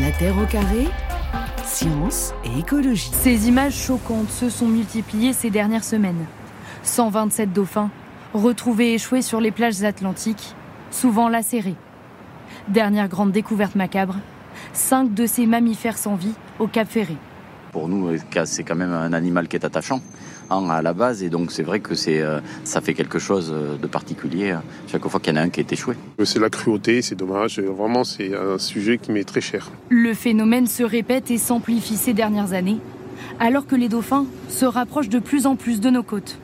La Terre au carré, science et écologie. Ces images choquantes se sont multipliées ces dernières semaines. 127 dauphins retrouvés échoués sur les plages atlantiques, souvent lacérés. Dernière grande découverte macabre, cinq de ces mammifères sans vie au Cap Ferré. Pour nous, c'est quand même un animal qui est attachant à la base et donc c'est vrai que c'est euh, ça fait quelque chose de particulier hein, chaque fois qu'il y en a un qui est échoué. C'est la cruauté, c'est dommage, vraiment c'est un sujet qui m'est très cher. Le phénomène se répète et s'amplifie ces dernières années alors que les dauphins se rapprochent de plus en plus de nos côtes.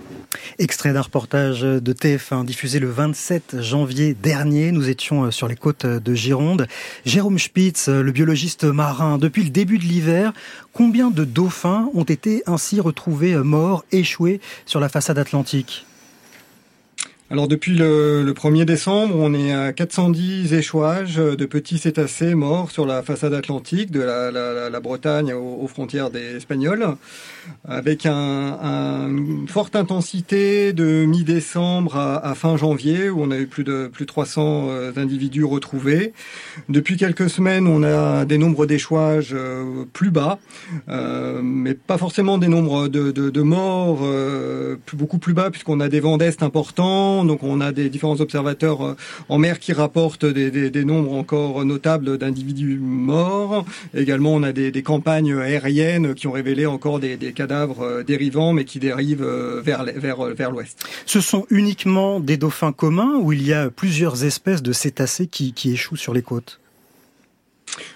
Extrait d'un reportage de TF1 diffusé le 27 janvier dernier. Nous étions euh, sur les côtes de Gironde. Jérôme Spitz, euh, le biologiste marin, depuis le début de l'hiver, combien de dauphins ont été ainsi retrouvés euh, morts, échoués sur la façade atlantique? Alors depuis le, 1er décembre, on est à 410 échouages de petits cétacés morts sur la façade atlantique de la, Bretagne aux, frontières des Espagnols, avec un, une forte intensité de mi-décembre à, fin janvier où on a eu plus de plus de 300 euh, individus retrouvés. Depuis quelques semaines, on a des nombres d'échouages euh, plus bas, euh, mais pas forcément des nombres de morts beaucoup plus bas puisqu'on a des vents d'est importants donc on a des différents observateurs euh, en mer qui rapportent des, nombres encore notables d'individus morts. Également, on a des, campagnes aériennes qui ont révélé encore des, cadavres euh, dérivants, mais qui dérivent euh, vers, l'ouest. Ce sont uniquement des dauphins communs ou il y a plusieurs espèces de cétacés qui échouent sur les côtes?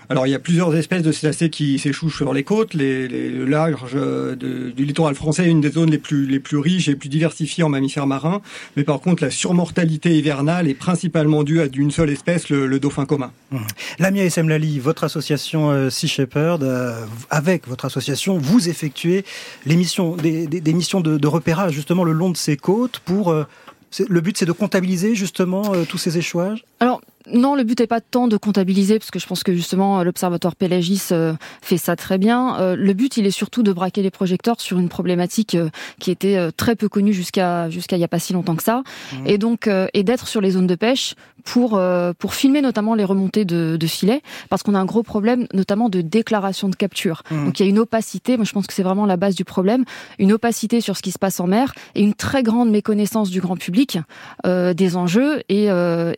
Alors il y a plusieurs espèces de cétacés qui s'échouent sur les côtes. Les, les, le large euh, du littoral français est une des zones les plus, les plus riches et les plus diversifiées en mammifères marins. Mais par contre, la surmortalité hivernale est principalement due à une seule espèce, le, dauphin commun. Mmh. Lamia SM Lali, votre association euh, Sea Shepherd, euh, avec votre association, vous effectuez les missions, des, des, missions de, de, repérage justement le long de ces côtes pour... le but, c'est de comptabiliser justement tous ces échouages? Alors, non, le but n'est pas tant de comptabiliser, parce que je pense que justement l'Observatoire Pélagis euh, fait ça très bien. Euh, le but, il est surtout de braquer les projecteurs sur une problématique euh, qui était très peu connue jusqu'à jusqu'à il y a pas si longtemps que ça, mmh. et donc et d'être sur les zones de pêche pour pour filmer notamment les remontées de, de filets, parce qu'on a un gros problème notamment de déclaration de capture. Mmh. Donc il y a une opacité. Moi, je pense que c'est vraiment la base du problème, une opacité sur ce qui se passe en mer et une très grande méconnaissance du grand public des enjeux et,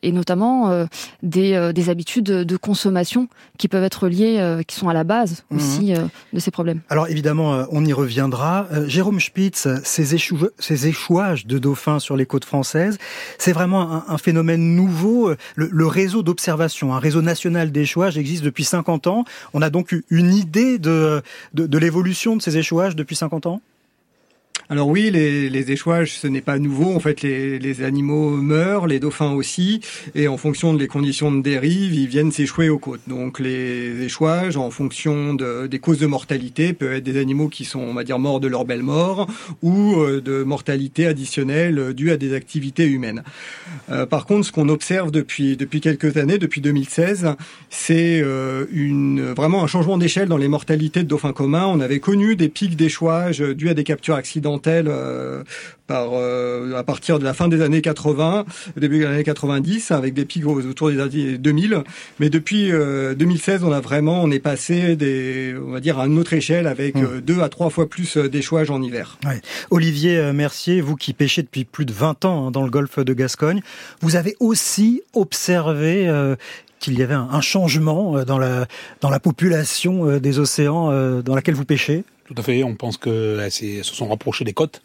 et notamment des, euh, des habitudes de consommation qui peuvent être liées, euh, qui sont à la base mhm. aussi euh, de ces problèmes. Alors évidemment, on y reviendra. Jérôme Spitz, ces, ces échouages de dauphins sur les côtes françaises, c'est vraiment un, phénomène nouveau. Le, réseau d'observation, un réseau national d'échouages existe depuis 50 ans. On a donc eu une idée de, de, de l'évolution de ces échouages depuis 50 ans? Alors oui, les, échouages, ce n'est pas nouveau. En fait, les, animaux meurent, les dauphins aussi, et en fonction des conditions de dérive, ils viennent s'échouer aux côtes. Donc les échouages, en fonction de, des causes de mortalité, peuvent être des animaux qui sont, on va dire, morts de leur belle mort, ou euh, de mortalité additionnelle due à des activités humaines. Euh, par contre, ce qu'on observe depuis depuis quelques années, depuis 2016, c'est euh, vraiment un changement d'échelle dans les mortalités de dauphins communs. On avait connu des pics d'échouage dus à des captures accidentelles euh, par, euh, à partir de la fin des années 80, début des années 90, avec des pics autour des années 2000. Mais depuis 2016, euh, on a vraiment, on est passé des, on va dire, à une autre échelle avec hmm. deux à trois fois plus d'échouages en hiver. Olivier Mercier, vous qui pêchez depuis plus de 20 ans hein, dans le golfe de Gascogne, vous avez aussi observé qu'il y avait un changement dans la, dans la population des océans dans laquelle vous pêchez? Tout à fait. On pense que se sont rapprochés des côtes.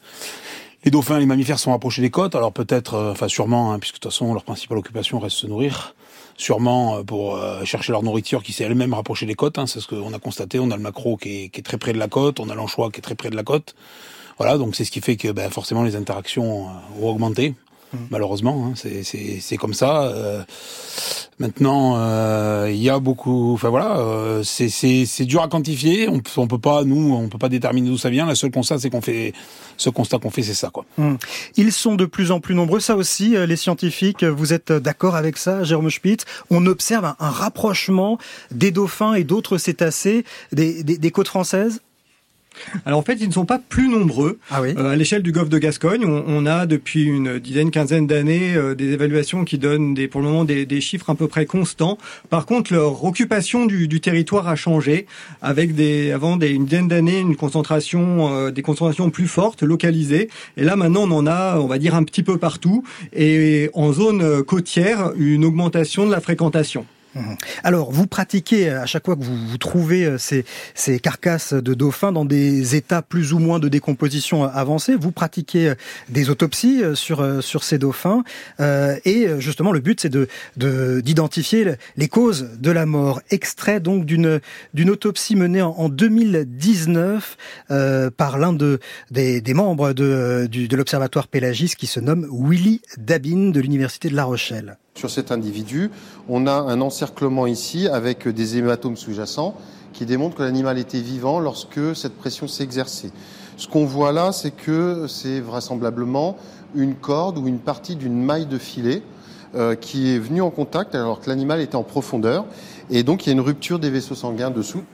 Les dauphins, les mammifères sont rapprochés des côtes. Alors peut-être, euh, enfin sûrement, hein, puisque de toute façon leur principale occupation reste se nourrir. Sûrement euh, pour euh, chercher leur nourriture qui s'est elle-même rapprochée des côtes. Hein, c'est ce qu'on a constaté. On a le macro qui est, qui est, très près de la côte. On a l'anchois qui est très près de la côte. Voilà, donc c'est ce qui fait que ben, forcément les interactions ont augmenté. Mmh. Malheureusement, hein, c'est comme ça. Euh, maintenant, euh, il y a beaucoup. Enfin voilà, euh, c'est dur à quantifier. On, on peut pas, nous, on peut pas déterminer d'où ça vient. Le seul constat, c'est qu'on fait ce constat qu'on fait, c'est ça, quoi. Mmh. Ils sont de plus en plus nombreux. Ça aussi, les scientifiques, vous êtes d'accord avec ça, Jérôme Spitz On observe un, rapprochement des dauphins et d'autres cétacés des, des côtes françaises? Alors en fait, ils ne sont pas plus nombreux. Ah oui euh, à l'échelle du golfe de Gascogne, on, on, a depuis une dizaine, quinzaine d'années euh, des évaluations qui donnent des, pour le moment des, des, chiffres à peu près constants. Par contre, leur occupation du, du territoire a changé, avec des, avant des, une dizaine d'années une concentration, euh, des concentrations plus fortes, localisées. Et là maintenant, on en a, on va dire un petit peu partout, et en zone côtière, une augmentation de la fréquentation. Mhm. Alors, vous pratiquez à chaque fois que vous, vous trouvez euh, ces, ces, carcasses de dauphins dans des états plus ou moins de décomposition avancée, vous pratiquez euh, des autopsies euh, sur sur ces dauphins euh, et justement le but c'est de d'identifier les causes de la mort. Extrait donc d'une autopsie menée en, en 2019 euh, par l'un de des, des, membres de, de l'observatoire Pélagis qui se nomme Willy Dabin de l'université de La Rochelle. Sur cet individu, on a un encerclement ici avec des hématomes sous-jacents qui démontrent que l'animal était vivant lorsque cette pression exercée. Ce qu'on voit là, c'est que c'est vraisemblablement une corde ou une partie d'une maille de filet euh, qui est venue en contact alors que l'animal était en profondeur. Et donc il y a une rupture des vaisseaux sanguins dessous.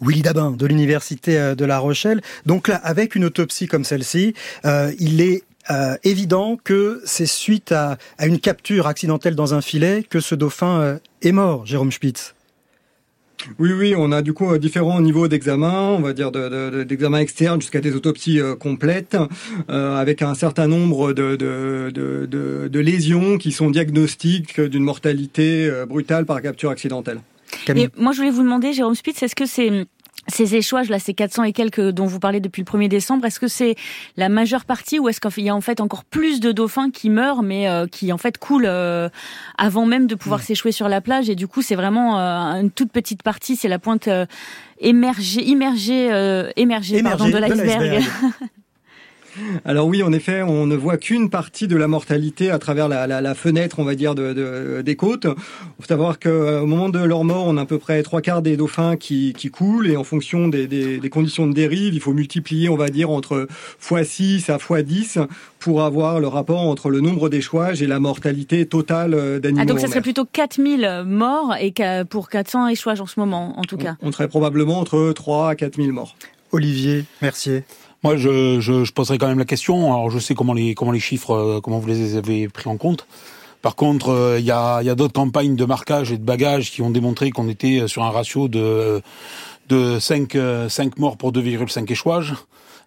Willy Dabin de l'université euh, de La Rochelle. Donc là, avec une autopsie comme celle-ci, euh, il est euh, évident que c'est suite à, à, une capture accidentelle dans un filet que ce dauphin euh, est mort, Jérôme Spitz. Oui, oui, on a du coup différents niveaux d'examen, on va dire d'examen de, de, externe jusqu'à des autopsies euh, complètes, euh, avec un certain nombre de, de lésions qui sont diagnostiques d'une mortalité euh, brutale par capture accidentelle. Et moi, je voulais vous demander, Jérôme Spitz, est-ce que c'est ces échouages là, ces 400 et quelques dont vous parlez depuis le 1er décembre, est-ce que c'est la majeure partie ou est-ce qu'il y a en fait encore plus de dauphins qui meurent mais euh, qui en fait coulent euh, avant même de pouvoir s'échouer sur la plage? Et du coup c'est vraiment euh, une toute petite partie, c'est la pointe émergée, immergée, émergée, pardon, de l'iceberg. Alors oui, en effet, on ne voit qu'une partie de la mortalité à travers la, la, la fenêtre, on va dire, de, de, des côtes. Il faut savoir qu'au moment de leur mort, on a à peu près trois quarts des dauphins qui, qui coulent, et en fonction des, des, des, conditions de dérive, il faut multiplier, on va dire, entre x6 à x10 pour avoir le rapport entre le nombre d'échouages et la mortalité totale euh, d'animaux. Ah, donc ça serait plutôt 4000 morts et pour 400 échouages en ce moment, en tout cas. On, on serait probablement entre 3 à 4000 morts. Olivier Mercier. Moi, je, je, je, poserai quand même la question. Alors, je sais comment les, comment les chiffres, euh, comment vous les avez pris en compte. Par contre, euh, il y a, y a d'autres campagnes de marquage et de bagages qui ont démontré qu'on était sur un ratio de, de 5, 5 morts pour 2,5 échouages.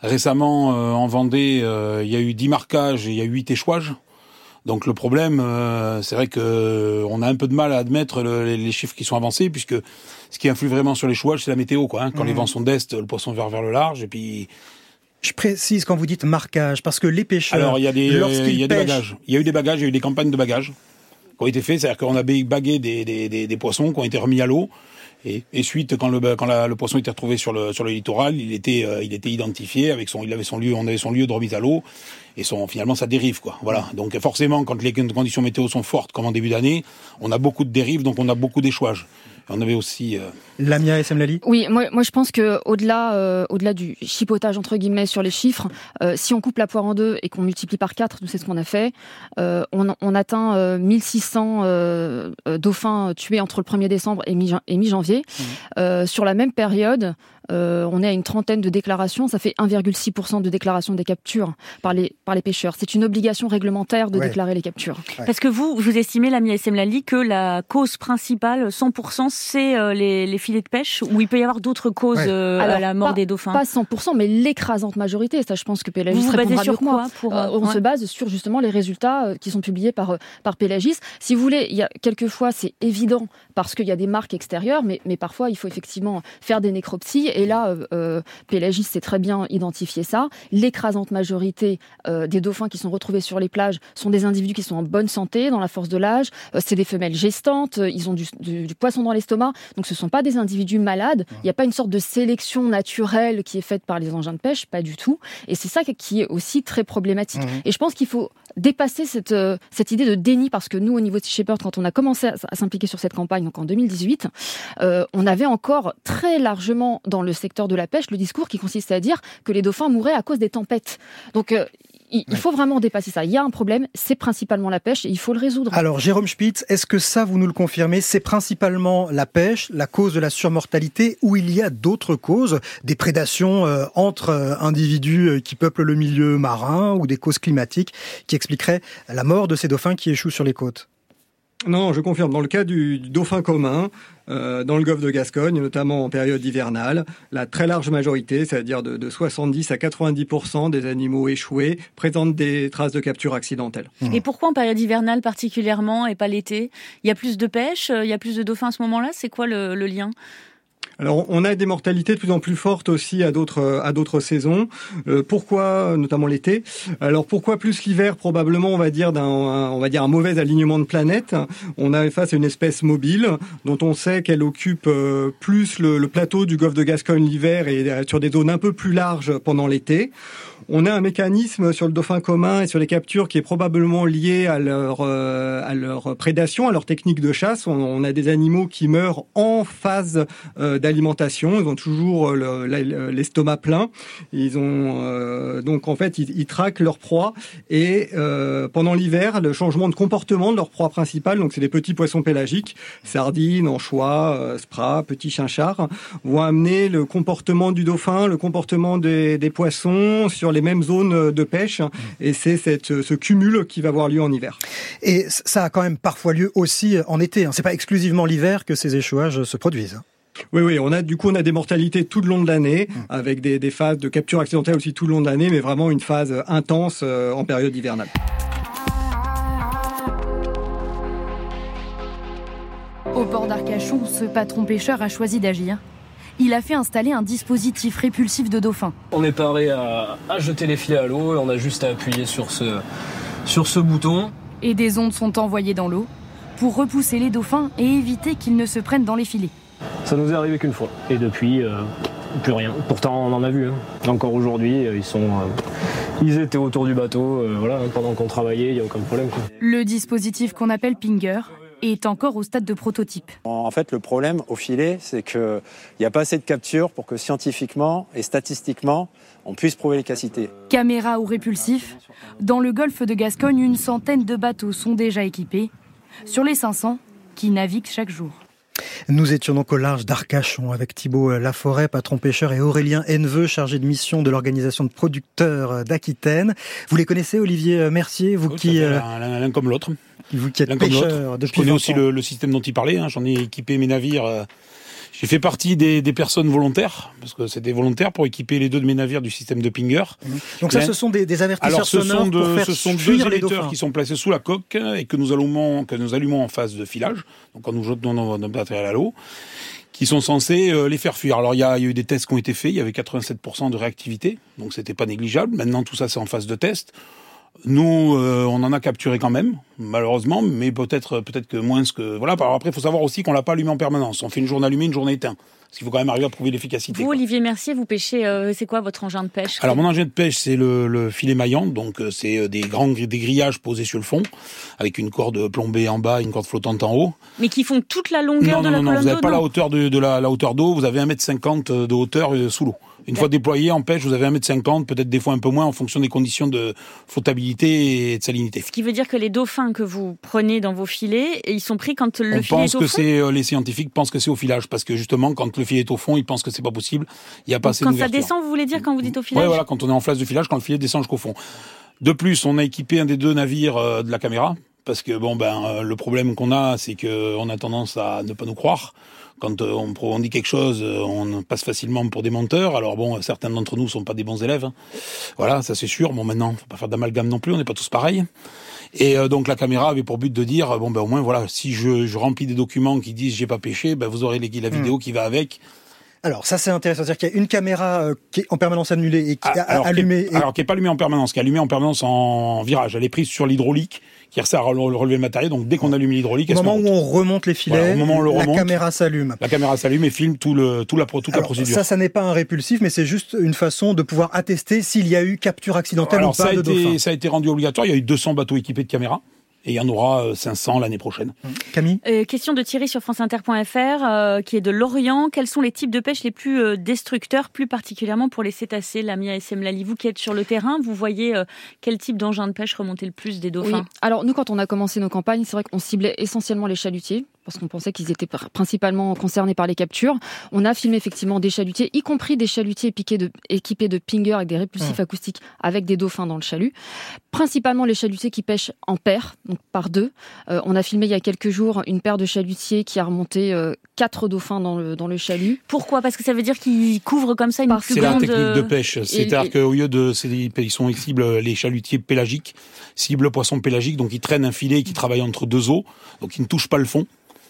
Récemment, euh, en Vendée, il y a eu 10 marquages et il y a eu 8 échouages. Donc le problème, c'est vrai que on a un peu de mal à admettre le, les chiffres qui sont avancés, puisque ce qui influe vraiment sur l'échouage, c'est la météo. Quoi, hein. Quand mmh. les vents sont d'est, le poisson vert vers le large, et puis je précise quand vous dites marquage, parce que les pêcheurs. Alors, il y a des, il y a des bagages. Il y a eu des bagages, il y a eu des campagnes de bagages qui ont été faites. C'est-à-dire qu'on a bagué des, des, des, des, poissons qui ont été remis à l'eau. Et, et, suite, quand le quand la, le poisson était retrouvé sur le sur le littoral, il était euh, il était identifié avec son il avait son lieu on avait son lieu de remise à l'eau et son finalement ça dérive quoi. Voilà. Donc forcément, quand les conditions météo sont fortes comme en début d'année, on a beaucoup de dérives, donc on a beaucoup d'échouages. On avait aussi. Euh... Lamia Semlali Oui, moi, moi je pense que au-delà, euh, au-delà du chipotage entre guillemets sur les chiffres, euh, si on coupe la poire en deux et qu'on multiplie par quatre, nous c'est ce qu'on a fait, euh, on, on, atteint 1600 euh, dauphins tués entre le 1er décembre et mi-janvier. Mmh. sur la même période, euh, on est à une trentaine de déclarations, ça fait 1,6% de déclarations des captures par les, par les pêcheurs. C'est une obligation réglementaire de ouais. déclarer les captures. Ouais. Parce que vous, vous estimez, l'ami SM Lali, que la cause principale, 100%, c'est euh, les, les, filets de pêche, ou il peut y avoir d'autres causes ouais. euh, Alors, à la mort pas, des dauphins? Pas 100%, mais l'écrasante majorité. Ça, je pense que Pélagis vous, vous répondra sur quoi moi. Pour, euh, on se base sur justement les résultats euh, qui sont publiés par, par Pélagis. Si vous voulez, il y a quelquefois, c'est évident parce qu'il y a des marques extérieures, mais, mais parfois, il faut effectivement faire des nécropsies. Et là, euh, Pélagis sait très bien identifier ça. L'écrasante majorité euh, des dauphins qui sont retrouvés sur les plages sont des individus qui sont en bonne santé, dans la force de l'âge. Euh, c'est des femelles gestantes, ils ont du, du, du poisson dans l'estomac. Donc ce ne sont pas des individus malades. Il n'y a pas une sorte de sélection naturelle qui est faite par les engins de pêche, pas du tout. Et c'est ça qui est aussi très problématique. Mmh. Et je pense qu'il faut dépasser cette, euh, cette idée de déni parce que nous, au niveau de Sea Shepherd, quand on a commencé à, à s'impliquer sur cette campagne, donc en 2018, euh, on avait encore très largement dans le secteur de la pêche le discours qui consiste à dire que les dauphins mouraient à cause des tempêtes. Donc euh, il, faut vraiment dépasser ça. Il y a un problème, c'est principalement la pêche et il faut le résoudre. Alors Jérôme Spitz, est-ce que ça, vous nous le confirmez, c'est principalement la pêche, la cause de la surmortalité, ou il y a d'autres causes, des prédations euh, entre euh, individus qui peuplent le milieu marin ou des causes climatiques qui expliqueraient la mort de ces dauphins qui échouent sur les côtes? Non, je confirme. Dans le cas du, dauphin commun, euh, dans le golfe de Gascogne, notamment en période hivernale, la très large majorité, c'est-à-dire de, 70 à 90% des animaux échoués, présentent des traces de capture accidentelle. Et pourquoi en période hivernale particulièrement et pas l'été? Il y a plus de pêche, il y a plus de dauphins à ce moment-là? C'est quoi le lien? Alors, on a des mortalités de plus en plus fortes aussi à d'autres à d'autres saisons. Euh, pourquoi, notamment l'été? Alors, pourquoi plus l'hiver? Probablement, on va dire d'un on va dire un mauvais alignement de planètes. On a face à une espèce mobile dont on sait qu'elle occupe euh, plus le, plateau du golfe de Gascogne l'hiver et euh, sur des zones un peu plus larges pendant l'été. On a un mécanisme sur le dauphin commun et sur les captures qui est probablement lié à leur euh, à leur prédation, à leur technique de chasse. On, a des animaux qui meurent en phase euh, d'alimentation. Ils ont toujours l'estomac plein. Ils ont euh, donc en fait ils, traquent leur proie et pendant l'hiver le changement de comportement de leur proie principale, donc c'est des petits poissons pélagiques, sardines, anchois, spras, petits chinchards, vont amener le comportement du dauphin, le comportement des, des poissons sur les mêmes zones de pêche. Et c'est cette, ce cumul qui va avoir lieu en hiver. Et ça a quand même parfois lieu aussi en été. Hein. C'est pas exclusivement l'hiver que ces échouages se produisent. Hein. Oui, oui, on a du coup on a des mortalités tout le long de l'année, mmh. avec des, des, phases de capture accidentelle aussi tout le long de l'année, mais vraiment une phase intense euh, en période hivernale. Au port d'Arcachon, ce patron pêcheur a choisi d'agir il a fait installer un dispositif répulsif de dauphins. On est paré à, jeter les filets à l'eau et on a juste à appuyer sur ce, sur ce bouton. Et des ondes sont envoyées dans l'eau pour repousser les dauphins et éviter qu'ils ne se prennent dans les filets. Ça nous est arrivé qu'une fois. Et depuis, euh, plus rien. Pourtant, on en a vu. Hein. Encore aujourd'hui, euh, ils sont, euh, ils étaient autour du bateau. voilà, pendant qu'on travaillait, il n'y a aucun problème. Le dispositif qu'on appelle Pinger est encore au stade de prototype. En fait, le problème au filet, c'est qu'il n'y a pas assez de captures pour que scientifiquement et statistiquement, on puisse prouver l'efficacité. Caméra ou répulsif, dans le golfe de Gascogne, une centaine de bateaux sont déjà équipés, sur les 500 qui naviguent chaque jour. Nous étions donc au large d'Arcachon avec Thibault Laforêt, patron pêcheur, et Aurélien Henneveux, chargé de mission de l'organisation de producteurs d'Aquitaine. Vous les connaissez, Olivier Mercier, vous qui... Euh, l'un comme l'autre. Vous qui êtes pêcheur Je connais aussi le, système dont il parlait. Hein. J'en ai équipé mes navires. J'ai fait partie des, personnes volontaires, parce que c'est des volontaires pour équiper les deux de mes navires du système de Pinger. Mhm. Donc ça, ce sont des, des avertisseurs ce sonores sont pour faire ce sont deux émetteurs qui sont placés sous la coque et que nous allumons, que nous allumons en phase de filage, donc quand nous jetons notre matériel à l'eau qui sont censés euh, les faire fuir. Alors il y, y, a, eu des tests qui ont été faits, il y avait 87% de réactivité, donc c'était pas négligeable. Maintenant tout ça c'est en phase de test. Nous, euh, on en a capturé quand même, malheureusement, mais peut-être peut-être que moins que voilà. Après, il faut savoir aussi qu'on l'a pas allumé en permanence. On fait une journée allumée, une journée éteinte. Parce qu'il faut quand même arriver à prouver l'efficacité. Vous, Olivier Mercier, vous pêchez. Euh, c'est quoi votre engin de pêche Alors mon engin de pêche, c'est le, filet maillant. Donc euh, c'est des grands des grillages posés sur le fond, avec une corde plombée en bas, une corde flottante en haut. Mais qui font toute la longueur de la non, non, vous n'avez pas la hauteur de, de la, la hauteur d'eau. Vous avez 1m50 de hauteur sous l'eau. Une fois déployé en pêche, vous avez 1m50, peut-être des fois un peu moins en fonction des conditions de flottabilité et de salinité. Ce qui veut dire que les dauphins que vous prenez dans vos filets, ils sont pris quand le filet est au que c'est euh, les scientifiques pensent que c'est au filage parce que justement quand le filet est au fond, ils pensent que c'est pas possible. Il y a pas assez Quand ça descend, vous voulez dire quand vous dites au filage Oui, voilà, quand on est en phase de filage, quand le filet descend jusqu'au fond. De plus, on a équipé un des deux navires euh, de la caméra parce que bon ben euh, le problème qu'on a, c'est que on a tendance à ne pas nous croire quand euh, on, dit quelque chose, euh, on passe facilement pour des menteurs. Alors bon, certains d'entre nous sont pas des bons élèves. Hein. Voilà, ça c'est sûr. Bon, maintenant, faut pas faire d'amalgame non plus. On n'est pas tous pareils. Et euh, donc la caméra avait pour but de dire bon ben au moins voilà, si je, remplis des documents qui disent j'ai pas pêché, ben vous aurez la vidéo hmm. qui va avec. Alors ça c'est intéressant, c'est-à-dire qu'il y a une caméra qui est en permanence annulée et qui est ah, allumée. Alors qui est pas allumée en permanence, qui est allumée en permanence en virage. Elle est prise sur l'hydraulique qui sert à relever le matériel. Donc dès qu'on allume l'hydraulique, au moment où on remonte les filets, au moment où on le la caméra s'allume. La caméra s'allume et filme tout le, tout la, toute la procédure. Ça, ça n'est pas un répulsif, mais c'est juste une façon de pouvoir attester s'il y a eu capture accidentelle ou pas ça a de été, Ça a été rendu obligatoire. Il y a eu 200 bateaux équipés de caméras et il y en aura 500 l'année prochaine. Camille Question de Thierry sur franceinter.fr qui est de Lorient. Quels sont les types de pêche les plus destructeurs, plus particulièrement pour les cétacés Lamia SM Lali, vous qui êtes sur le terrain, vous voyez quel type d'engin de pêche remonter le plus des dauphins? Oui. Alors nous, quand on a commencé nos campagnes, c'est vrai qu'on ciblait essentiellement les chalutiers parce qu'on pensait qu'ils étaient principalement concernés par les captures. On a filmé effectivement des chalutiers, y compris des chalutiers de, équipés de pingers avec des répulsifs acoustiques avec des dauphins dans le chalut. Principalement les chalutiers qui pêchent en paire, donc par deux. Euh, on a filmé il y a quelques jours une paire de chalutiers qui a remonté euh, quatre dauphins dans le, dans le chalut. Pourquoi? Parce que ça veut dire qu'ils couvrent comme ça une plus grande... C'est la technique de pêche. C'est-à-dire qu'au lieu de... Ils sont ils ciblent les chalutiers pélagiques, ciblent le poisson pélagique, donc ils traînent un filet qui travaille entre deux eaux, donc ils ne touchent pas le fond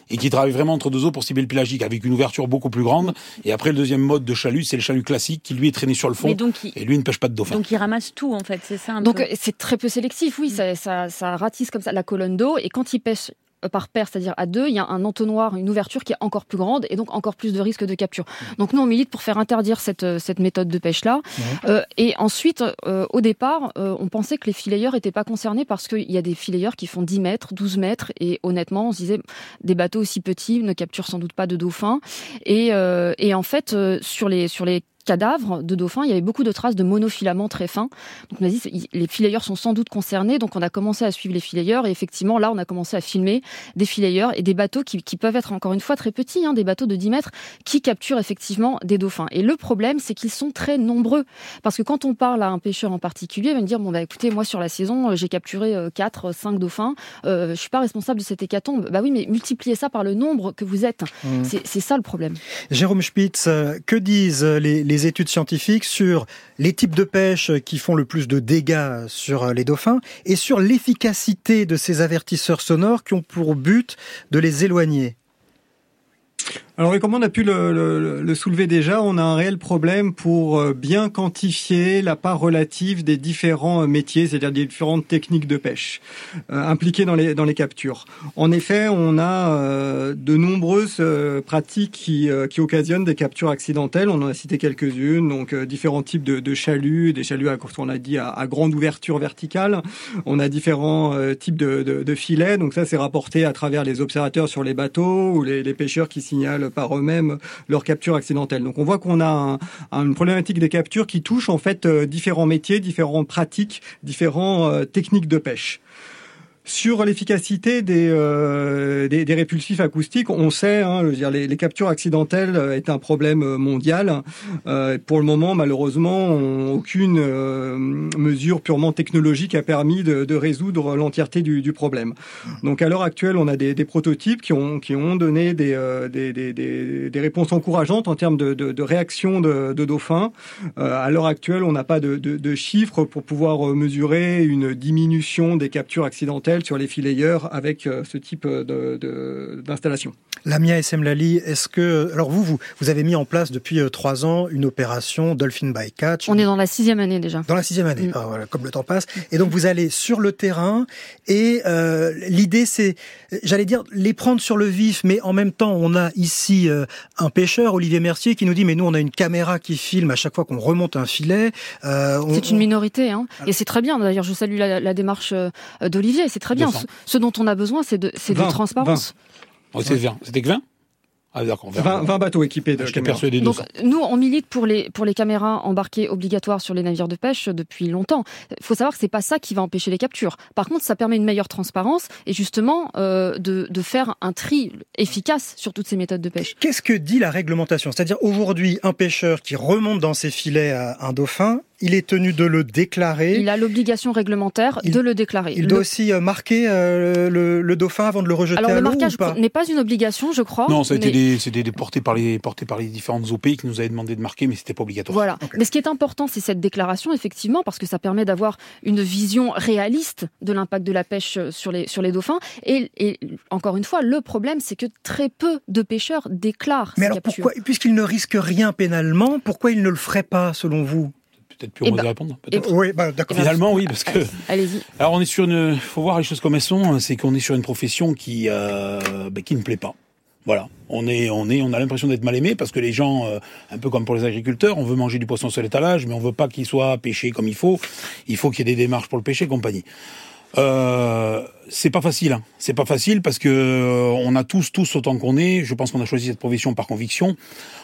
et qui travaille vraiment entre deux eaux pour cibler le pélagique avec une ouverture beaucoup plus grande. Et après, le deuxième mode de chalut, c'est le chalut classique qui lui est traîné sur le fond. Et lui ne pêche pas de dauphin. Donc il ramasse tout en fait, c'est ça Donc c'est très peu sélectif, oui, ça, ça, ça ratisse comme ça la colonne d'eau. Et quand il pêche euh, par paire, c'est-à-dire à deux, il y a un entonnoir, une ouverture qui est encore plus grande et donc encore plus de risque de capture. Donc nous, on milite pour faire interdire cette, euh, cette méthode de pêche-là. Euh, et ensuite, au départ, on pensait que les fileyeurs n'étaient pas concernés parce qu'il y a des fileyeurs qui font 10 mètres, 12 mètres et honnêtement, on se disait, des bateaux aussi petits ne capturent sans doute pas de dauphins. Et, et en fait, sur les, sur les cadavres de dauphins, il y avait beaucoup de traces de monofilaments très fins. Donc on a dit les fileyeurs sont sans doute concernés, donc on a commencé à suivre les fileyeurs et effectivement là on a commencé à filmer des fileyeurs et des bateaux qui, peuvent être encore une fois très petits, hein, des bateaux de 10 mètres qui capturent effectivement des dauphins. Et le problème c'est qu'ils sont très nombreux parce que quand on parle à un pêcheur en particulier, il va me dire bon bah écoutez moi sur la saison euh, j'ai capturé 4, euh, 5 dauphins, euh, je suis pas responsable de cette hécatombe. Bah oui mais multipliez ça par le nombre que vous êtes. Mmh. C'est ça le problème. Jérôme Spitz, que disent les les études scientifiques sur les types de pêche qui font le plus de dégâts sur les dauphins et sur l'efficacité de ces avertisseurs sonores qui ont pour but de les éloigner. Alors, comme on a pu le, soulever déjà, on a un réel problème pour euh, bien quantifier la part relative des différents euh, métiers, c'est-à-dire des différentes techniques de pêche euh, impliquées dans les, dans les captures. En effet, on a de nombreuses pratiques qui, qui occasionnent des captures accidentelles. On en a cité quelques-unes, donc différents types de, de chaluts, des chaluts, à, on a dit, à, grande ouverture verticale. On a différents types de, de, filets, donc ça c'est rapporté à travers les observateurs sur les bateaux ou les, les pêcheurs qui signalent par eux-mêmes leur capture accidentelle. Donc on voit qu'on a une problématique des captures qui touche en fait euh, différents métiers, différentes pratiques, différentes euh, techniques de pêche. Sur l'efficacité des, euh, des, des, répulsifs acoustiques, on sait, hein, les, captures accidentelles est un problème mondial. Euh, pour le moment, malheureusement, aucune euh, mesure purement technologique a permis de, de résoudre l'entièreté du, problème. Donc, à l'heure actuelle, on a des, prototypes qui ont, qui ont donné des, euh, des, réponses encourageantes en termes de, de réaction de, dauphins. Euh, à l'heure actuelle, on n'a pas de, chiffres pour pouvoir mesurer une diminution des captures accidentelles sur les fileyeurs avec euh, ce type d'installation. Lamia SM Lali, est-ce que alors vous, vous vous avez mis en place depuis euh, trois ans une opération Dolphin by Catch? On est dans la sixième année déjà. Dans la sixième année, mm. ah, voilà, comme le temps passe. Et donc vous allez sur le terrain et euh, l'idée c'est, j'allais dire, les prendre sur le vif, mais en même temps on a ici un pêcheur, Olivier Mercier, qui nous dit mais nous on a une caméra qui filme à chaque fois qu'on remonte un filet. c'est une minorité, hein. Et c'est très bien. D'ailleurs, je salue la, la démarche d'Olivier. C'est très bien. Ce, dont on a besoin, c'est de, de transparence. C'était que 20 ah, 20, bateaux équipés de caméras. Donc, nous, on milite pour les, pour les caméras embarquées obligatoires sur les navires de pêche depuis longtemps. Il faut savoir que c'est pas ça qui va empêcher les captures. Par contre, ça permet une meilleure transparence et justement euh, de, de faire un tri efficace sur toutes ces méthodes de pêche. Qu'est-ce que dit la réglementation? C'est-à-dire aujourd'hui, un pêcheur qui remonte dans ses filets à un dauphin, il est tenu de le déclarer. Il a l'obligation réglementaire de le déclarer. Il doit aussi euh, marquer euh, le, dauphin avant de le rejeter Alors, à le marquage n'est pas une obligation, je crois. Non, ça a été des, porté par les porté par les différentes OP qui nous avaient demandé de marquer, mais c'était pas obligatoire. Voilà. Mais ce qui est important, c'est cette déclaration, effectivement, parce que ça permet d'avoir une vision réaliste de l'impact de la pêche sur les sur les dauphins. Et, encore une fois, le problème, c'est que très peu de pêcheurs déclarent. Mais alors pourquoi, puisqu'ils ne risquent rien pénalement, pourquoi ils ne le feraient pas, selon vous? Peut-être plus eh ben, répondre. Oui, bah, d'accord. Finalement, oui, parce que. Allez-y. Alors, on est sur une. Faut voir les choses comme elles sont. C'est qu'on est sur une profession qui euh, bah, qui ne plaît pas. Voilà, on est, on est, on a l'impression d'être mal aimé parce que les gens, euh, un peu comme pour les agriculteurs, on veut manger du poisson sur l'étalage, mais on veut pas qu'il soit pêché comme il faut. Il faut qu'il y ait des démarches pour le pêcher, compagnie. Euh, c'est pas facile. Hein. C'est pas facile parce que euh, on a tous, tous autant qu'on est. Je pense qu'on a choisi cette profession par conviction.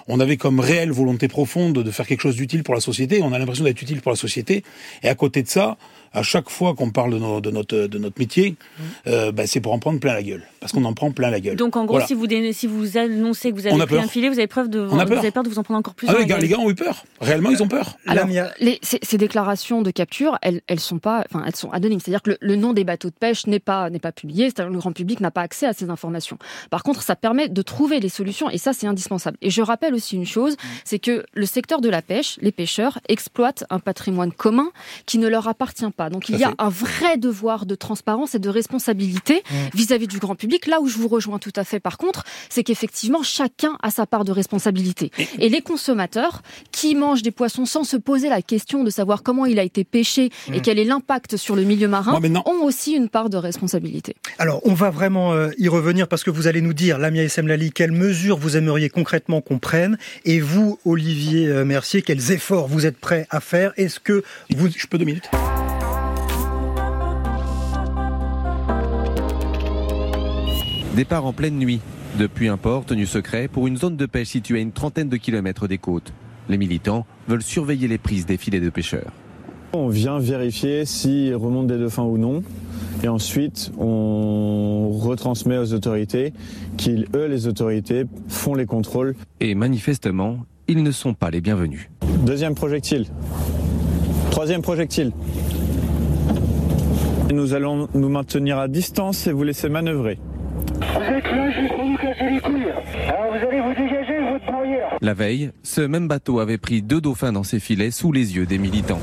On avait comme réelle volonté profonde de faire quelque chose d'utile pour la société. On a l'impression d'être utile pour la société. Et à côté de ça, à chaque fois qu'on parle de, de, notre, de notre métier, mmh. euh, bah, c'est pour en prendre plein la gueule. Parce qu'on en prend plein la gueule. Donc en gros, si, vous, si vous annoncez que vous avez pris un filet, vous avez, preuve de, vous avez peur de vous en prendre encore plus. Ah, les, gars, les gars ont eu peur. Réellement, ils ont peur. Alors, les, ces, ces, déclarations de capture, elles, elles sont pas, enfin, elles sont anonymes. C'est-à-dire que le, le, nom des bateaux de pêche n'est pas, n'est pas publié. C'est-à-dire que le grand public n'a pas accès à ces informations. Par contre, ça permet de trouver les solutions et ça, c'est indispensable. Et je rappelle aussi une chose, mmh. c'est que le secteur de la pêche, les pêcheurs, exploitent un patrimoine commun qui ne leur appartient pas. Donc il y a un vrai devoir de transparence et de responsabilité vis-à-vis du grand public. Là où je vous rejoins tout à fait, par contre, c'est qu'effectivement, chacun a sa part de responsabilité. Et les consommateurs qui mangent des poissons sans se poser la question de savoir comment il a été pêché et quel est l'impact sur le milieu marin, ont aussi une part de responsabilité. Alors, on va vraiment euh, y revenir parce que vous allez nous dire, Lamia Lali, quelles mesures vous aimeriez concrètement qu'on prenne et vous, Olivier euh, Mercier, quels efforts vous êtes prêts à faire Est-ce que vous... Je peux deux minutes? Départ en pleine nuit, depuis un port tenu secret pour une zone de pêche située à une trentaine de kilomètres des côtes. Les militants veulent surveiller les prises des filets de pêcheurs. On vient vérifier s'ils remontent des dauphins ou non. Et ensuite, on retransmet aux autorités qui, eux, les autorités, font les contrôles. Et manifestement, ils ne sont pas les bienvenus. Deuxième projectile. Troisième projectile. Nous allons nous maintenir à distance et vous laisser manœuvrer. Vous êtes là juste pour nous casser les couilles. Alors vous allez vous dégager votre broyeur. La veille, ce même bateau avait pris deux dauphins dans ses filets sous les yeux des militants.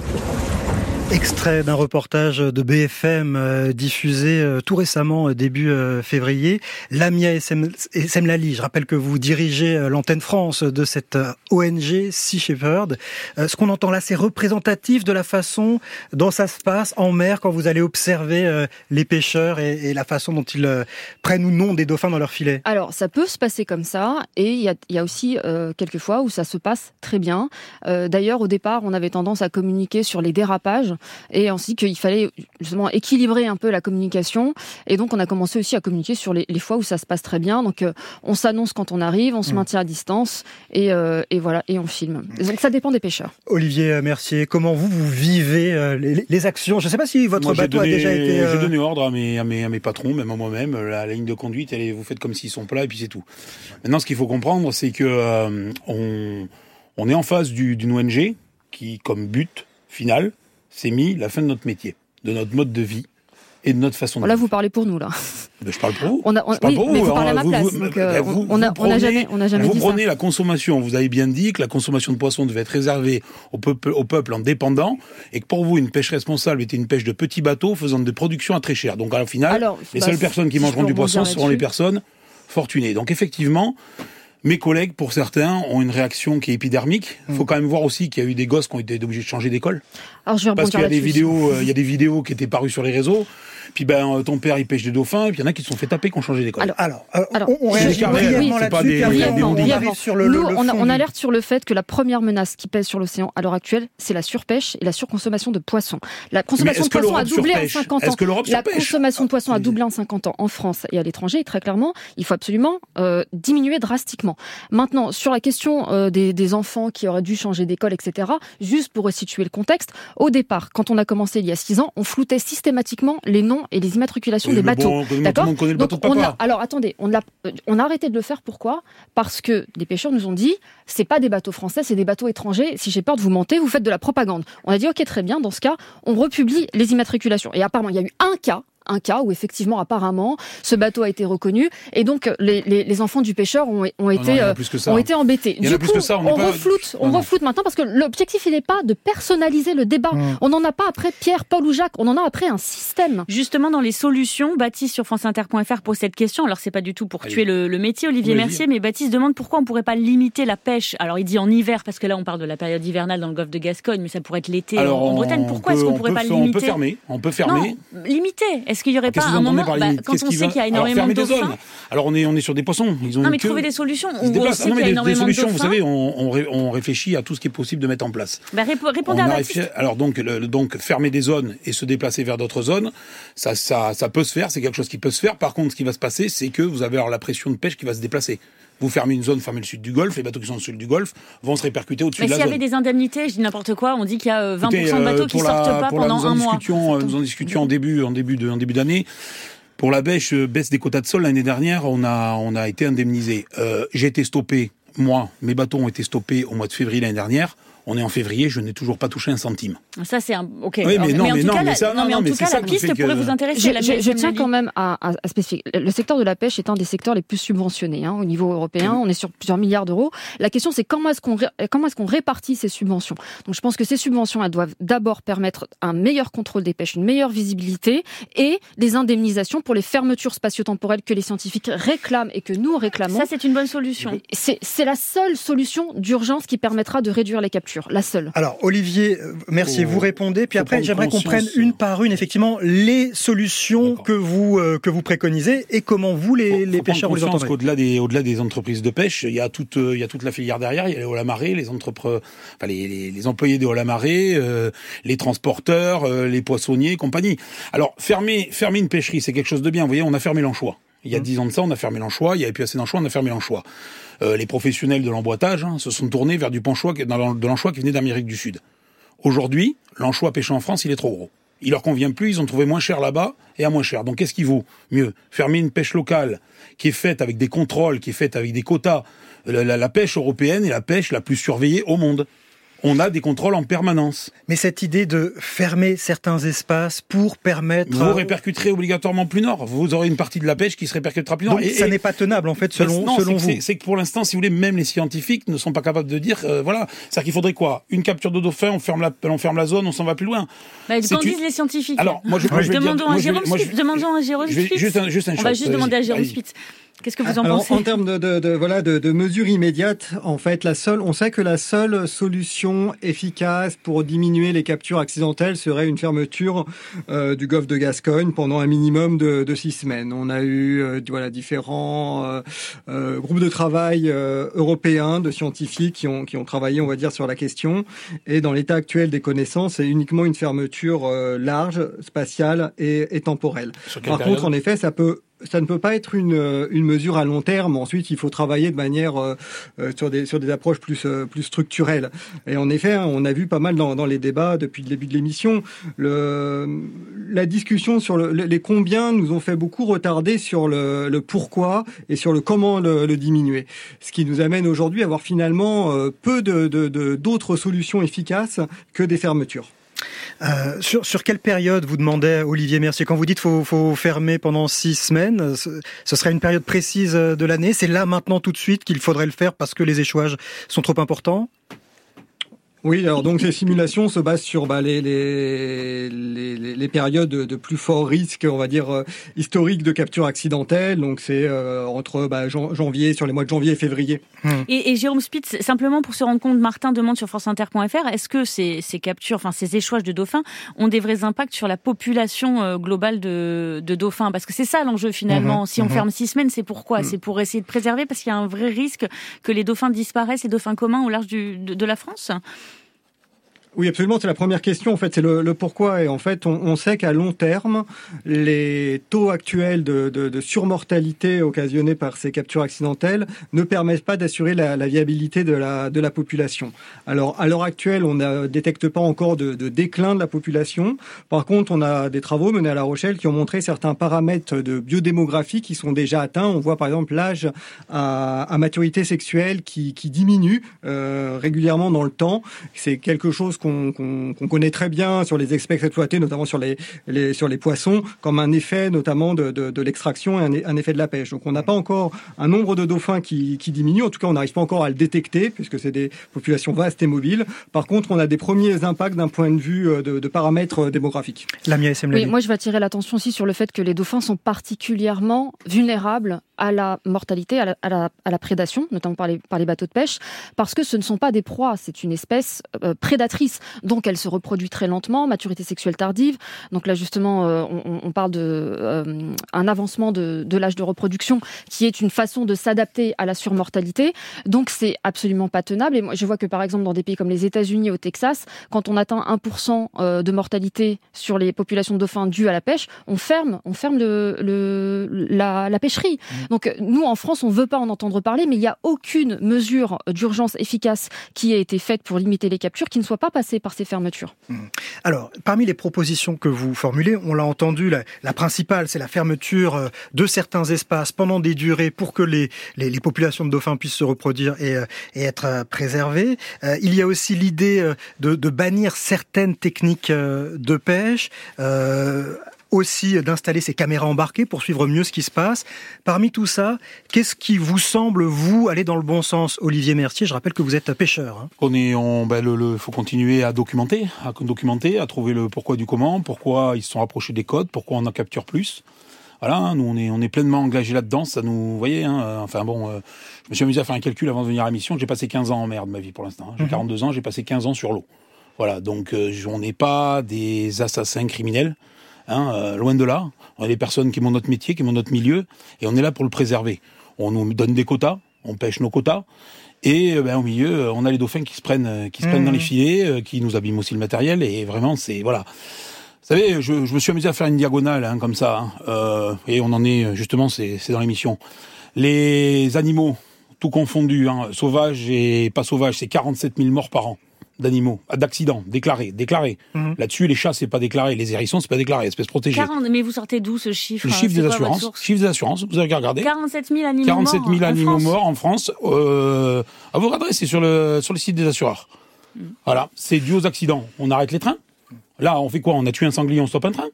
Extrait d'un reportage de BFM euh, diffusé euh, tout récemment, euh, début février. Lamia Semlali, je rappelle que vous dirigez l'antenne France de cette ONG Sea Shepherd. Ce qu'on entend là, c'est représentatif de la façon dont ça se passe en mer quand vous allez observer les pêcheurs et, la façon dont ils prennent ou non des dauphins dans leur filet. Alors, ça peut se passer comme ça, et il y y a, aussi quelques fois où ça se passe très bien. D'ailleurs, au départ, on avait tendance à communiquer sur les dérapages et ainsi qu'il fallait justement équilibrer un peu la communication. Et donc, on a commencé aussi à communiquer sur les, fois où ça se passe très bien. Donc, euh, on s'annonce quand on arrive, on se mm. maintient à distance et, euh, et, voilà, et on filme. donc, ça dépend des pêcheurs. Olivier euh, Mercier, comment vous, vous vivez les, actions? Je ne sais pas si votre bateau a déjà été. J'ai donné ordre à mes, à, mes, à mes patrons, même à moi-même. La ligne de conduite, vous faites comme s'ils sont plats et puis c'est tout. Maintenant, ce qu'il faut comprendre, c'est que on, on est en face d'une ONG qui, comme but final, c'est mis la fin de notre métier, de notre mode de vie et de notre façon de Là, vous parlez pour nous, là. je parle pour vous. On a, je parle pour mais vous, parlez à ma place. on n'a jamais, on a jamais vous prenez la consommation. Vous avez bien dit que la consommation de poissons devait être réservée au peuple, au peuple en dépendant, et que pour vous, une pêche responsable était une pêche de petits bateaux faisant des productions à très cher. Donc, au final, les bah, seules personnes qui mangeront du poisson seront les personnes fortunées. Donc, effectivement, mes collègues, pour certains, ont une réaction qui est épidermique. Il faut mm. quand même voir aussi qu'il y a eu des gosses qui ont été obligés de changer d'école. Alors, je vais Parce qu'il y a des vidéos, euh, il y a des vidéos qui étaient parues sur les réseaux. Puis ben euh, ton père il pêche des dauphins et puis il y en a qui se sont fait taper qui ont changé d'école. Alors, alors, on, réagit brièvement là-dessus. Nous, on, on alerte sur le fait que la première menace qui pèse sur l'océan à l'heure actuelle, c'est la surpêche et la surconsommation de poissons. La consommation de poissons a doublé en 50 ans. La consommation de poissons a doublé en 50 ans en France et à l'étranger. Et très clairement, il faut absolument euh, diminuer drastiquement. Maintenant, sur la question euh, des, des enfants qui auraient dû changer d'école, etc. Juste pour resituer le contexte, au départ, quand on a commencé il y a 6 ans, on floutait systématiquement les noms et les immatriculations des bateaux. D'accord on a, alors attendez, on a, on a arrêté de le faire. Pourquoi? Parce que les pêcheurs nous ont dit c'est pas des bateaux français, c'est des bateaux étrangers. Si j'ai peur de vous mentir, vous faites de la propagande. On a dit ok très bien. Dans ce cas, on republie les immatriculations. Et apparemment, il y a eu un cas un cas où effectivement, apparemment, ce bateau a été reconnu et donc les, les, les enfants du pêcheur ont, ont été, euh, ont été embêtés. Du coup, ça, on, on refloute, on refloute maintenant parce que l'objectif, il n'est pas de personnaliser le débat. On n'en a pas après Pierre, Paul ou Jacques, on en a après un système. Justement, dans les solutions, Baptiste sur franceinter.fr pose cette question. Alors, c'est pas du tout pour tuer le, le, métier, Olivier Mercier, mais Baptiste demande pourquoi on pourrait pas limiter la pêche. Alors, il dit en hiver, parce que là, on parle de la période hivernale dans le golfe de Gascogne, mais ça pourrait être l'été en, Bretagne. Pourquoi est-ce qu'on pourrait pas limiter On peut fermer. On peut fermer. Non, limiter. Est-ce qu'il y aurait pas un moment, bah, quand on sait qu'il y a énormément de dauphins Alors on est on est sur des poissons. Ils ont non mais trouver des solutions. On sait qu'il y a énormément des solutions. Vous savez, on, on, réfléchit à tout ce qui est possible de mettre en place. Bah, répondez à. Alors donc donc fermer des zones et se déplacer vers d'autres zones, ça ça ça peut se faire. C'est quelque chose qui peut se faire. Par contre, ce qui va se passer, c'est que vous avez alors la pression de pêche qui va se déplacer. Vous fermez une zone, fermez le sud du Golfe, les bateaux qui sont au sud du Golfe vont se répercuter au-dessus de la zone. Mais s'il y avait des indemnités, je dis n'importe quoi, on dit qu'il y a 20% de bateaux qui sortent pas pendant un mois. Nous en discutions en début, en début de, en début d'année. Pour la bêche, baisse des quotas de sol l'année dernière, on a, on a été indemnisé. Euh, J'ai été stoppé, moi, mes bateaux ont été stoppés au mois de février l'année dernière. On est en février, je n'ai toujours pas touché un centime. Ça, c'est un. Ok. Oui, mais, non, mais, en tout cas, en tout cas, la piste pourrait vous intéresser. Je, je, tiens quand même à, à, spécifier. Le secteur de la pêche est un des secteurs les plus subventionnés hein, au niveau européen. On est sur plusieurs milliards d'euros. La question, c'est comment est-ce qu'on comment est-ce qu'on répartit ces subventions? Donc, je pense que ces subventions, elles doivent d'abord permettre un meilleur contrôle des pêches, une meilleure visibilité et des indemnisations pour les fermetures spatio-temporelles que les scientifiques réclament et que nous réclamons. Ça, c'est une bonne solution. C'est la seule solution d'urgence qui permettra de réduire les captures la seule. Alors Olivier, euh, merci, vous répondez. Puis après, j'aimerais qu'on prenne une par une, effectivement, les solutions que vous euh, que vous préconisez et comment vous les, les pêcheurs vous les entendez. Au-delà des au-delà des entreprises de pêche, il y a toute euh, il y a toute la filière derrière. Il y a les hauts marée, les entrepreneurs, enfin les, les, employés des hauts marée, les transporteurs, les poissonniers, compagnie. Alors fermer fermer une pêcherie, c'est quelque chose de bien. Vous voyez, on a fermé l'anchois. Il y a mmh. dix ans de ça, on a fermé l'anchois. Il y avait plus assez d'anchois, on a fermé l'anchois. Euh, les professionnels de l'emboîtage hein, se sont tournés vers du panchois, de l'anchois qui venait d'Amérique du Sud. Aujourd'hui, l'anchois pêché en France, il est trop gros. Il leur convient plus, ils ont trouvé moins cher là-bas et à moins cher. Donc qu'est-ce qui vaut mieux Fermer une pêche locale qui est faite avec des contrôles, qui est faite avec des quotas. la pêche européenne est la pêche la plus surveillée au monde on a des contrôles en permanence. Mais cette idée de fermer certains espaces pour permettre... Vous répercuterez obligatoirement plus nord. Vous aurez une partie de la pêche qui se répercutera plus nord. Donc ça n'est pas tenable en fait selon, non, selon vous. C'est que pour l'instant, si vous voulez, même les scientifiques ne sont pas capables de dire, euh, voilà, c'est-à-dire qu'il faudrait quoi? Une capture de dauphin, on ferme la, on ferme la zone, on s'en va plus loin. Bah, qu'en disent les scientifiques Alors, moi je, demandons, à Jérôme Demandons à Jérôme Juste un, juste un On va juste demander à Jérôme Spitz. Qu'est-ce que vous en Alors, pensez En termes de, de, de voilà de, de, mesures immédiates, en fait, la seule, on sait que la seule solution efficace pour diminuer les captures accidentelles serait une fermeture euh, du golfe de Gascogne pendant un minimum de, de six semaines. On a eu euh, voilà différents euh, euh groupes de travail euh, européens de scientifiques qui ont qui ont travaillé, on va dire, sur la question. Et dans l'état actuel des connaissances, c'est uniquement une fermeture large, spatiale et, et temporelle. Par contre, en effet, ça peut ça ne peut pas être une, euh, une mesure à long terme. Ensuite, il faut travailler de manière euh, euh, sur des sur des approches plus plus structurelles. Et en effet, hein, on a vu pas mal dans, dans les débats depuis le début de l'émission, le la discussion sur le, les combien nous ont fait beaucoup retarder sur le, le pourquoi et sur le comment le, le, diminuer. Ce qui nous amène aujourd'hui à avoir finalement peu de d'autres de, solutions efficaces que des fermetures. Euh, sur, quelle période vous demandez, Olivier Mercier, quand vous dites faut, faut fermer pendant six semaines, ce, ce serait une période précise de l'année? C'est là maintenant tout de suite qu'il faudrait le faire parce que les échouages sont trop importants? Oui, alors donc ces simulations se basent sur bah, les, les, les, les, périodes de, plus fort risque, on va dire, euh, historiques de capture accidentelle. Donc c'est euh, entre bah, janvier, sur les mois de janvier et février. Hmm. Et, et, Jérôme Spitz, simplement pour se rendre compte, Martin demande sur franceinter.fr, est-ce que ces, ces, captures, enfin ces échouages de dauphins ont des vrais impacts sur la population euh, globale de, de, dauphins? Parce que c'est ça l'enjeu finalement. Mhm. si on mhm. ferme six semaines, c'est pourquoi? Hmm. C'est pour essayer de préserver, parce qu'il y a un vrai risque que les dauphins disparaissent, les dauphins communs au large du, de, de la France? Oui, absolument. C'est la première question. En fait, c'est le, pourquoi. Et en fait, on, sait qu'à long terme, les taux actuels de, surmortalité occasionnés par ces captures accidentelles ne permettent pas d'assurer la, viabilité de la, population. Alors, à l'heure actuelle, on ne détecte pas encore de, déclin de la population. Par contre, on a des travaux menés à La Rochelle qui ont montré certains paramètres de biodémographie qui sont déjà atteints. On voit par exemple l'âge à, maturité sexuelle qui, qui diminue euh, régulièrement dans le temps. C'est quelque chose qu'on connaît très bien sur les espèces exploitées, notamment sur les, les, sur les poissons, comme un effet notamment de, de, de l'extraction et un, un, effet de la pêche. Donc on n'a pas encore un nombre de dauphins qui, qui diminue, en tout cas on n'arrive pas encore à le détecter, puisque c'est des populations vastes et mobiles. Par contre, on a des premiers impacts d'un point de vue euh, de, de paramètres euh, démographiques. La oui, moi je vais attirer l'attention aussi sur le fait que les dauphins sont particulièrement vulnérables à la mortalité, à la, à la, prédation, notamment par les, par les bateaux de pêche, parce que ce ne sont pas des proies, c'est une espèce euh, prédatrice. Donc elle se reproduit très lentement, maturité sexuelle tardive. Donc là justement, euh, on, on, parle de euh, un avancement de, de l'âge de reproduction qui est une façon de s'adapter à la surmortalité. Donc c'est absolument pas tenable. Et moi je vois que par exemple dans des pays comme les États-Unis, au Texas, quand on atteint 1% de mortalité sur les populations de dauphins dues à la pêche, on ferme, on ferme le, le la, la, pêcherie. Donc nous en France, on veut pas en entendre parler, mais il n'y a aucune mesure d'urgence efficace qui a été faite pour limiter les captures qui ne soit pas passée par ces fermetures. Mmh. Alors, parmi les propositions que vous formulez, on l'a entendu, la, principale, c'est la fermeture euh, de certains espaces pendant des durées pour que les, populations de dauphins puissent se reproduire et, euh, être euh, préservées. il y a aussi l'idée de, bannir certaines techniques de pêche. Euh, aussi d'installer ces caméras embarquées pour suivre mieux ce qui se passe. Parmi tout ça, qu'est-ce qui vous semble, vous, aller dans le bon sens Olivier Mercier, je rappelle que vous êtes pêcheur. Hein. On est, on, ben le, faut continuer à documenter, à documenter, à trouver le pourquoi du comment, pourquoi ils se sont rapprochés des codes, pourquoi on en capture plus. Voilà, hein, nous on est, on est pleinement engagé là-dedans, ça nous, vous voyez, hein, euh, enfin bon, euh, je me suis amusé à faire un calcul avant de venir à la mission, j'ai passé 15 ans en mer de ma vie pour l'instant, hein. j'ai 42 mhm. ans, j'ai passé 15 ans sur l'eau. Voilà, donc euh, on n'est pas des assassins criminels, Hein, euh, loin de là. On est des personnes qui ont notre métier, qui ont notre milieu, et on est là pour le préserver. On nous donne des quotas, on pêche nos quotas, et euh, ben, au milieu, euh, on a les dauphins qui se prennent, qui se prennent dans les mmh. filets, qui nous abîment aussi le matériel, et vraiment, c'est voilà. Vous savez, je, me suis amusé à faire une diagonale hein, comme ça, hein, et on en est justement, c'est dans l'émission. Les animaux, tout confondu, hein, sauvages et pas sauvages, c'est 47 000 morts par an d'animaux, ah, d'accidents déclarés, déclarés. Mhm. Là-dessus, les chats, c'est pas déclaré, les hérissons, c'est pas déclaré, espèce protégée. 40, mais vous sortez d'où ce chiffre Le chiffre des assurances. Chiffre des assurances, vous avez regardé 47 000 animaux 47 000 animaux morts en France. Euh, à vous regarder, c'est sur le, sur le site des assureurs. Mm. Voilà, c'est dû aux accidents. On arrête les trains. Là, on fait quoi? On a tué un sanglier, on stoppe un train?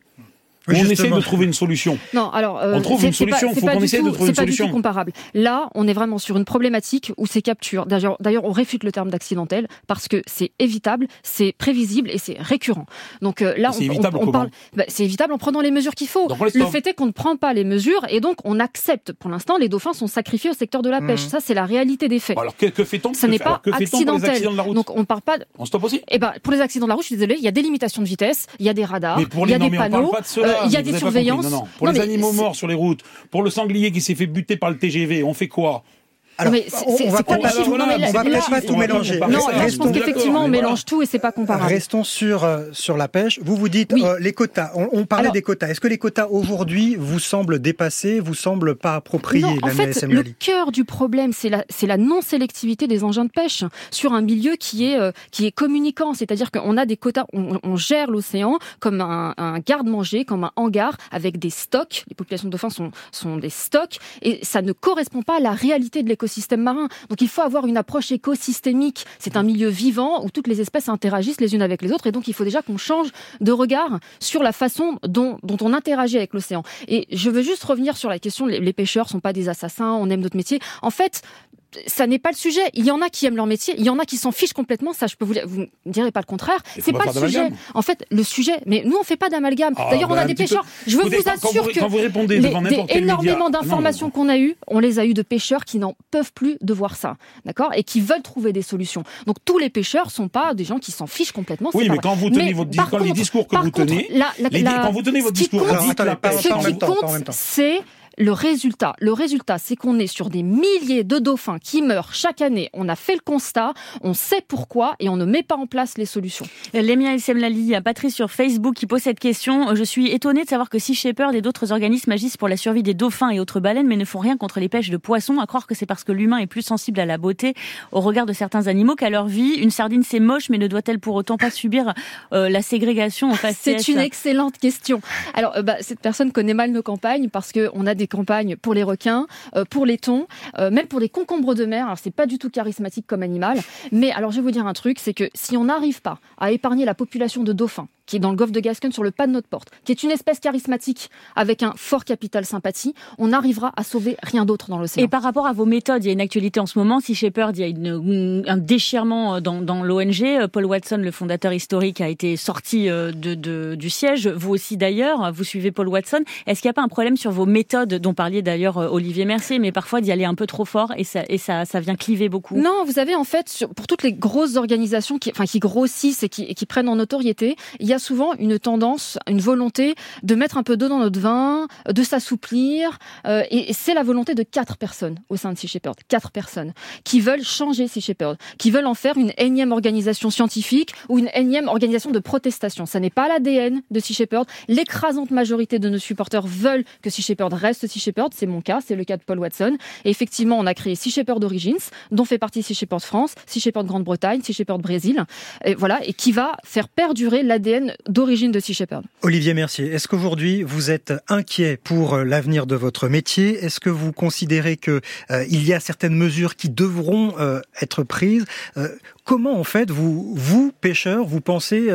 On essaie de trouver une solution. Non, alors euh, on trouve une solution. Il faut qu'on essaie de trouver une solution. C'est pas comparable. Là, on est vraiment sur une problématique où ces captures. D'ailleurs, on réfute le terme d'accidentel parce que c'est évitable, c'est prévisible et c'est récurrent. Donc euh, là, on, parle. Bah, c'est évitable en prenant les mesures qu'il faut. le fait est qu'on ne prend pas les mesures et donc on accepte. Pour l'instant, les dauphins sont sacrifiés au secteur de la pêche. Mmh. Ça, c'est la réalité des faits. alors que, fait-on Ça n'est pas accidentel. Donc on parle pas. On stoppe aussi. Eh ben, pour les accidents de la route, je suis désolé, il y a des limitations de vitesse, il y a des radars, il y a des panneaux, il y a des surveillances. Non, non. Pour les animaux morts sur les routes, pour le sanglier qui s'est fait buter par le TGV, on fait quoi? Alors, on, va pas, tout mélanger. Non, je pense qu'effectivement, on mélange tout et c'est pas comparable. Restons sur, euh, sur la pêche. Vous vous dites, euh, les quotas, on, parlait des quotas. Est-ce que les quotas aujourd'hui vous semblent dépassés, vous semblent pas appropriés Non, en fait, le cœur du problème, c'est la, la non-sélectivité des engins de pêche sur un milieu qui est, euh, qui est communicant. C'est-à-dire qu'on a des quotas, on, gère l'océan comme un, un garde-manger, comme un hangar avec des stocks. Les populations de dauphins sont, sont des stocks et ça ne correspond pas à la réalité de l'économie marin. Donc il faut avoir une approche écosystémique. C'est un milieu vivant où toutes les espèces interagissent les unes avec les autres et donc il faut déjà qu'on change de regard sur la façon dont, dont on interagit avec l'océan. Et je veux juste revenir sur la question, les, les pêcheurs sont pas des assassins, on aime notre métier. En fait, ça n'est pas le sujet. Il y en a qui aiment leur métier, il y en a qui s'en fichent complètement. Ça, je peux vous, vous ne direz pas le contraire. C'est pas le sujet. En fait, le sujet, mais nous on fait pas d'amalgame. Ah, D'ailleurs, on a bah, des pêcheurs. Je veux vous assurer que quand vous répondez devant des, énormément d'informations qu'on a eues, on les a eues de pêcheurs qui n'en peuvent plus de voir ça, d'accord, et qui veulent trouver des solutions. Donc tous les pêcheurs sont pas des gens qui s'en fichent complètement. Oui, mais quand vous tenez votre discours, les discours que vous tenez, quand vous tenez votre discours, ce qui compte, c'est le résultat, le résultat, c'est qu'on est sur des milliers de dauphins qui meurent chaque année. On a fait le constat, on sait pourquoi et on ne met pas en place les solutions. Lemia Semlali, Patrice sur Facebook qui pose cette question. Je suis étonnée de savoir que Sea Shepherd et d'autres organismes agissent pour la survie des dauphins et autres baleines, mais ne font rien contre les pêches de poissons. À croire que c'est parce que l'humain est plus sensible à la beauté au regard de certains animaux qu'à leur vie. Une sardine, c'est moche, mais ne doit-elle pour autant pas subir euh, la ségrégation en face C'est une excellente question. Alors, euh, bah, cette personne connaît mal nos campagnes parce qu'on a des campagnes pour les requins, euh, pour les thons, euh, même pour les concombres de mer. Alors c'est pas du tout charismatique comme animal, mais alors je vais vous dire un truc, c'est que si on n'arrive pas à épargner la population de dauphins qui est dans le golfe de Gascogne sur le pas de notre porte, qui est une espèce charismatique avec un fort capital sympathie, on arrivera à sauver rien d'autre dans l'océan. Et par rapport à vos méthodes, il y a une actualité en ce moment. Si Shepard, il y a une, un déchirement dans, dans l'ONG. Paul Watson, le fondateur historique, a été sorti de, de, du siège. Vous aussi d'ailleurs, vous suivez Paul Watson. Est-ce qu'il n'y a pas un problème sur vos méthodes, dont parlait d'ailleurs Olivier Mercier, mais parfois d'y aller un peu trop fort et ça, et ça, ça vient cliver beaucoup? Non, vous avez en fait, pour toutes les grosses organisations qui, enfin, qui grossissent et qui, qui prennent en notoriété, il y a souvent une tendance, une volonté de mettre un peu d'eau dans notre vin, de s'assouplir. Euh, et c'est la volonté de quatre personnes au sein de Sea Shepherd, quatre personnes qui veulent changer Sea Shepherd, qui veulent en faire une énième organisation scientifique ou une énième organisation de protestation. Ça n'est pas l'ADN de Sea Shepherd. L'écrasante majorité de nos supporters veulent que Sea Shepherd reste Sea Shepherd. C'est mon cas, c'est le cas de Paul Watson. Et effectivement, on a créé Sea Shepherd Origins, dont fait partie Sea Shepherd France, Sea Shepherd Grande-Bretagne, Sea Shepherd Brésil, et voilà, et qui va faire perdurer l'ADN d'origine de Sea Shepherd. Olivier Mercier, est-ce qu'aujourd'hui vous êtes inquiet pour euh, l'avenir de votre métier? Est-ce que vous considérez que euh, il y a certaines mesures qui devront euh, être prises? Euh, Comment en fait vous, vous pêcheurs, vous pensez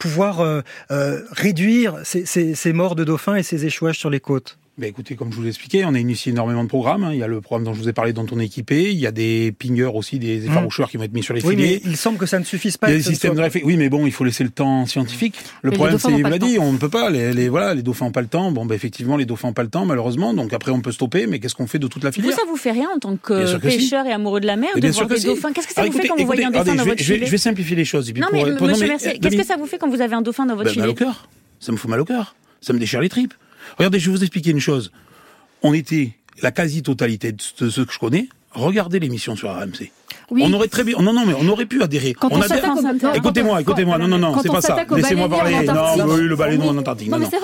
pouvoir réduire ces, ces, ces morts de dauphins et ces échouages sur les côtes? Ben écoutez, comme je vous l'ai expliqué, on a initié énormément de programmes. Il y a le programme dont je vous ai parlé, dont on est équipé. Il y a des pingers aussi, des effaroucheurs mmh. qui vont être mis sur les oui, filets. Mais il semble que ça ne suffise pas. Il y a des systèmes de réflexion. Oui, mais bon, il faut laisser le temps scientifique. Le Mais problème, les dauphins c'est, pas l'a le dit, temps. on ne peut pas. Les, les, voilà, les dauphins n'ont pas le temps. Bon, ben effectivement, les dauphins n'ont pas le temps, malheureusement. Donc après, on peut stopper. Mais qu'est-ce qu'on fait de toute la Vous, filière ça vous fait rien en tant que si. pêcheur et amoureux de la mer de voir des si. dauphins Qu'est-ce que ça vous fait écoutez, quand vous voyez un dauphin dans votre filet je vais simplifier les choses. Non, mais qu'est-ce que ça vous fait quand vous avez un dauphin dans votre Ben, filet. Ça me fout mal au cœur. Ça me déchire les tripes. Regardez, je vais vous expliquer une chose. On était la quasi-totalité de ce de ceux que je connais. Regardez l'émission sur RMC. Oui. On aurait très bien, non, non, mais on aurait pu adhérer. Quand on adhère- Écoutez-moi, écoutez-moi, non, non, non, c'est pas ça. Laissez-moi parler. Non, oui, le baleine en Antarctique. Non, Non, mais c'est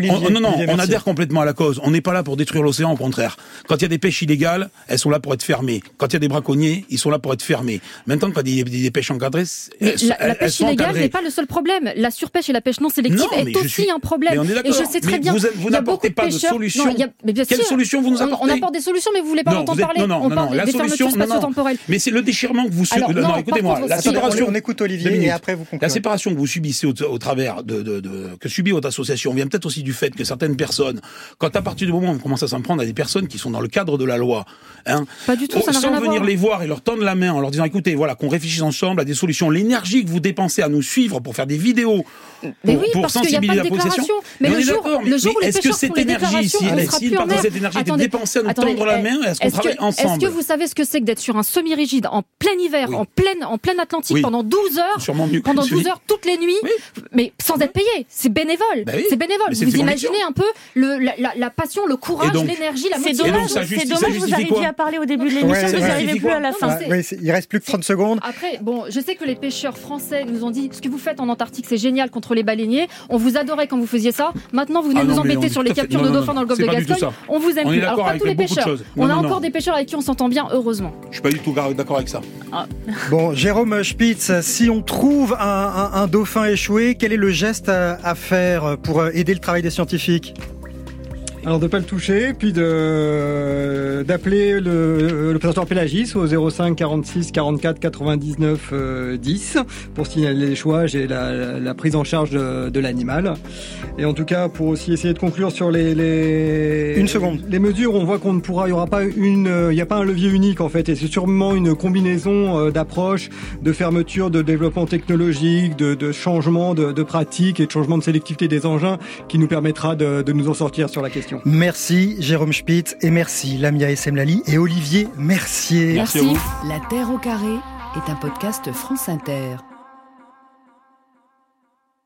non. On- non, on adhère complètement à la cause. On n'est pas là pour détruire l'océan, au contraire. Quand il y a des pêches illégales, elles sont là pour être fermées. Quand il y a des braconniers, ils sont là pour être fermés. Maintenant, quand il y a des, pêches encadrées, elles, la, la elles pêche sont illégale n'est pas le seul problème. La surpêche et la pêche non sélective Non, est aussi suis- un problème. mais on est et d'accord. je sais très Mais bien. vous- n'apportez beaucoup de pas de solution. Non, il y a- mais bien Quelle sûr, solution vous nous on- On apportez apporte des solutions, mais vous voulez pas Non, êtes- parler. non, non, on non, parle non, des, la des solution, non, non. spatio-temporelles. Mais c'est le déchirement que vous subissez. Non, non, écoutez-moi, la séparation. on- écoute Olivier Deux minutes. et après vous concluez. La séparation que vous subissez au, au travers de, de, de- que subit votre association vient peut-être aussi du fait que certaines personnes, quand à partir du moment où on commence à s'en prendre à des personnes qui sont dans le cadre de la loi, hein, Pas du tout, ça sans venir les voir et leur tendre la main en leur disant écoutez, voilà, qu'on réfléchisse ensemble à des solutions. L'énergie que vous dépensez à nous suivre pour faire des vidéos Mais pour, oui, pour parce qu'il y a sensibiliser pas de la population. Mais on le jour- mais- le jour mais est-ce que cette énergie, si, si une partie de cette énergie était dépensée à nous attendez, tendre la eh, main, est-ce qu'on travaille ensemble Est-ce que vous savez ce que c'est que d'être sur un semi-rigide en plein hiver, en pleine, en pleine Atlantique Oui. pendant 12 heures, Sûrement mieux que pendant celui- 12 heures toutes les nuits, mais sans être payé C'est bénévole. Bah oui. C'est bénévole. Mais c'est Vous imaginez un peu le, la, la- la passion, le courage, donc- l'énergie, la C'est motivation. dommage, c'est justi- ça dommage, vous arriviez à parler au début de Ouais, l'émission, c'est vous n'arrivez plus à la fin. Ouais, ouais, c'est- il reste plus que 30 secondes. Après, bon, je sais que les pêcheurs français nous ont dit ce que vous faites en Antarctique, c'est génial contre les baleiniers. On vous adorait quand vous faisiez ça. Maintenant, vous venez Ah nous non, mais embêter sur les captures Non, de non, dauphins non, dans le golfe c'est de Gascogne. On vous aime plus. Alors, pas avec tous les pêcheurs. On Non, a non, encore non. des pêcheurs avec qui on s'entend bien, heureusement. Je suis pas du tout d'accord avec ça. Bon, Jérôme Spitz, si on trouve un, un- un dauphin échoué, quel est le geste à, à faire pour aider le travail des scientifiques? Alors de pas le toucher, puis de d'appeler le l'observatoire Pélagis au 05 46 44 99 euh, 10 pour signaler l'échouage et la, la prise en charge de, de l'animal. Et en tout cas pour aussi essayer de conclure sur les, les Une seconde. les mesures, on voit qu'on ne pourra, il y aura pas une, il n'y a pas un levier unique en fait, et c'est sûrement une combinaison euh, d'approches, de fermeture, de développement technologique, de, de changement de, de pratiques et de changement de sélectivité des engins qui nous permettra de, de nous en sortir sur la question. Merci Jérôme Spitz et merci Lamia Essemlali et Olivier Mercier. Merci à vous. La Terre au carré est un podcast France Inter.